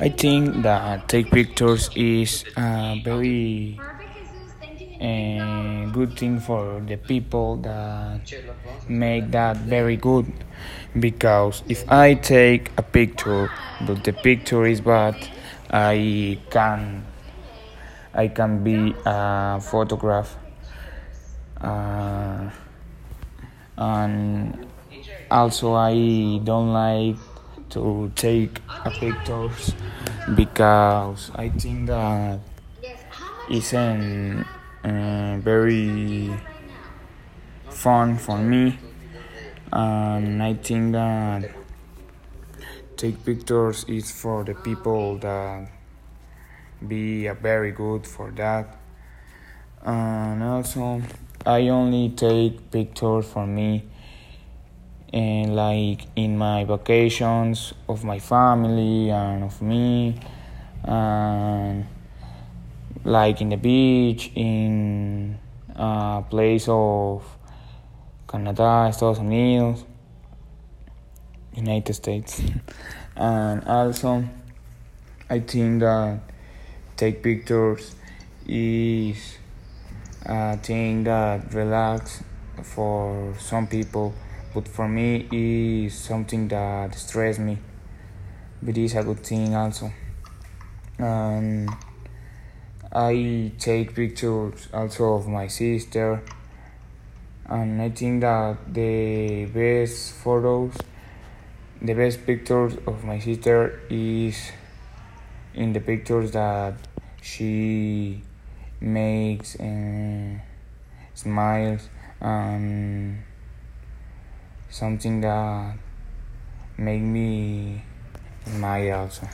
I think that take pictures is a very uh, good thing for the people that make that very good. Because if I take a picture but the picture is bad I can I can be a photograph. Uh, and also I don't like to take pictures because I think that isn't uh, very fun for me. And I think that take pictures is for the people that be very good for that. And also I only take pictures for me and like in my vacations of my family and of me and like in the beach in a place of Canada, Estados Unidos, United States. And also I think that take pictures is a thing that relax for some people but for me it's something that stress me. But it's a good thing also. And i take pictures also of my sister. And i think that the best photos the best pictures of my sister is in the pictures that she makes and smiles and something that make me smile also